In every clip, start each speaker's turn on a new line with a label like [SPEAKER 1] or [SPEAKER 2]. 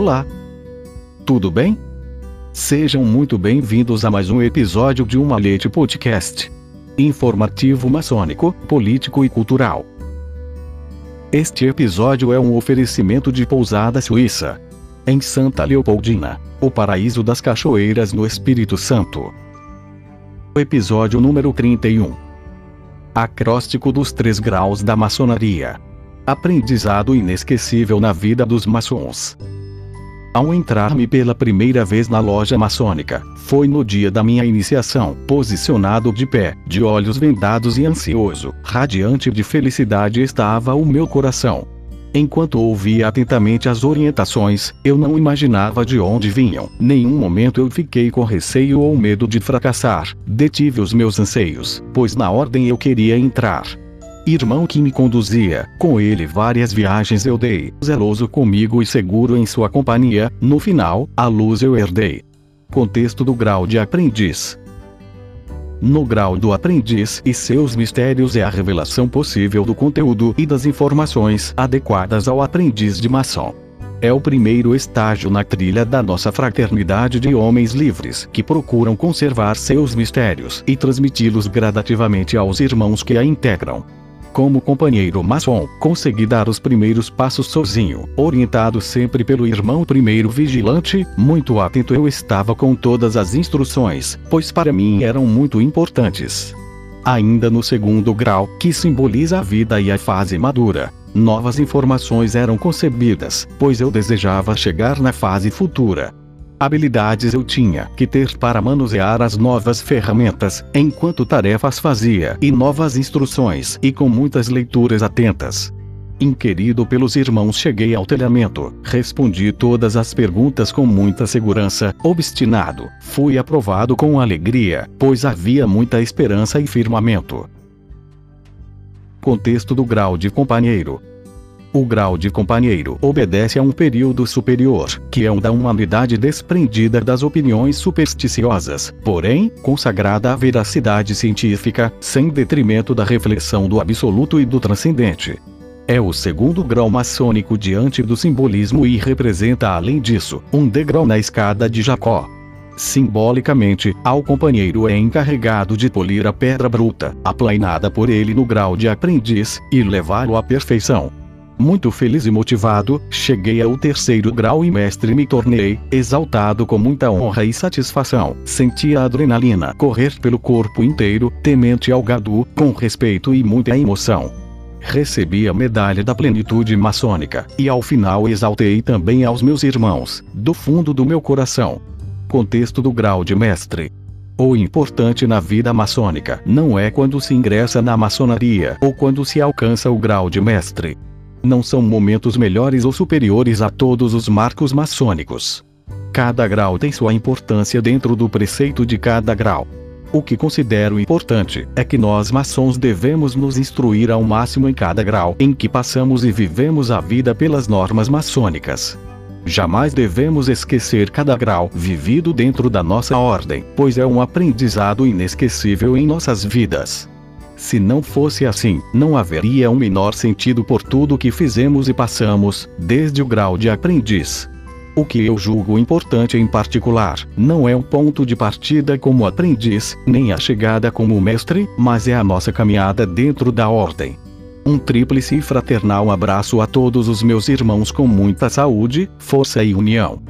[SPEAKER 1] Olá! Tudo bem? Sejam muito bem-vindos a mais um episódio de Uma Leite Podcast. Informativo maçônico, político e cultural. Este episódio é um oferecimento de Pousada Suíça. Em Santa Leopoldina, o paraíso das cachoeiras no Espírito Santo. Episódio número 31. Acróstico dos Três Graus da Maçonaria. Aprendizado inesquecível na vida dos maçons. Ao entrar-me pela primeira vez na loja maçônica, foi no dia da minha iniciação, posicionado de pé, de olhos vendados e ansioso, radiante de felicidade estava o meu coração. Enquanto ouvia atentamente as orientações, eu não imaginava de onde vinham. Nenhum momento eu fiquei com receio ou medo de fracassar. Detive os meus anseios, pois na ordem eu queria entrar irmão que me conduzia, com ele várias viagens eu dei, zeloso comigo e seguro em sua companhia, no final, a luz eu herdei. Contexto do grau de aprendiz. No grau do aprendiz e seus mistérios é a revelação possível do conteúdo e das informações adequadas ao aprendiz de maçom. É o primeiro estágio na trilha da nossa fraternidade de homens livres que procuram conservar seus mistérios e transmiti-los gradativamente aos irmãos que a integram como companheiro maçom, consegui dar os primeiros passos sozinho, orientado sempre pelo irmão primeiro vigilante, muito atento eu estava com todas as instruções, pois para mim eram muito importantes. Ainda no segundo grau, que simboliza a vida e a fase madura, novas informações eram concebidas, pois eu desejava chegar na fase futura, habilidades eu tinha que ter para manusear as novas ferramentas, enquanto tarefas fazia, e novas instruções, e com muitas leituras atentas. Inquirido pelos irmãos, cheguei ao telhamento, respondi todas as perguntas com muita segurança, obstinado, fui aprovado com alegria, pois havia muita esperança e firmamento. Contexto do grau de companheiro. O grau de companheiro obedece a um período superior, que é o da humanidade desprendida das opiniões supersticiosas, porém, consagrada à veracidade científica, sem detrimento da reflexão do absoluto e do transcendente. É o segundo grau maçônico diante do simbolismo e representa, além disso, um degrau na escada de Jacó. Simbolicamente, ao companheiro é encarregado de polir a pedra bruta, aplainada por ele no grau de aprendiz, e levá-lo à perfeição. Muito feliz e motivado, cheguei ao terceiro grau e mestre me tornei, exaltado com muita honra e satisfação. Senti a adrenalina correr pelo corpo inteiro, temente ao gadu, com respeito e muita emoção. Recebi a medalha da plenitude maçônica, e ao final exaltei também aos meus irmãos, do fundo do meu coração. Contexto do grau de mestre. O importante na vida maçônica não é quando se ingressa na maçonaria ou quando se alcança o grau de mestre não são momentos melhores ou superiores a todos os marcos maçônicos. Cada grau tem sua importância dentro do preceito de cada grau. O que considero importante é que nós maçons devemos nos instruir ao máximo em cada grau em que passamos e vivemos a vida pelas normas maçônicas. Jamais devemos esquecer cada grau vivido dentro da nossa ordem, pois é um aprendizado inesquecível em nossas vidas. Se não fosse assim, não haveria um menor sentido por tudo que fizemos e passamos, desde o grau de aprendiz. O que eu julgo importante em particular, não é um ponto de partida como aprendiz, nem a chegada como mestre, mas é a nossa caminhada dentro da ordem. Um tríplice e fraternal abraço a todos os meus irmãos com muita saúde, força e união.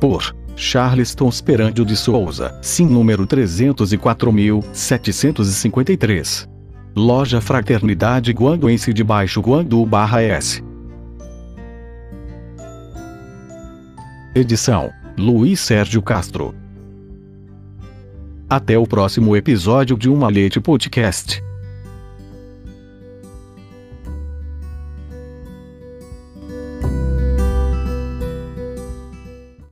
[SPEAKER 1] Por Charleston Sperandio de Souza, SIM número 304.753. Loja Fraternidade Guanduense de Baixo Guandu barra S. Edição: Luiz Sérgio Castro. Até o próximo episódio de Uma Leite Podcast.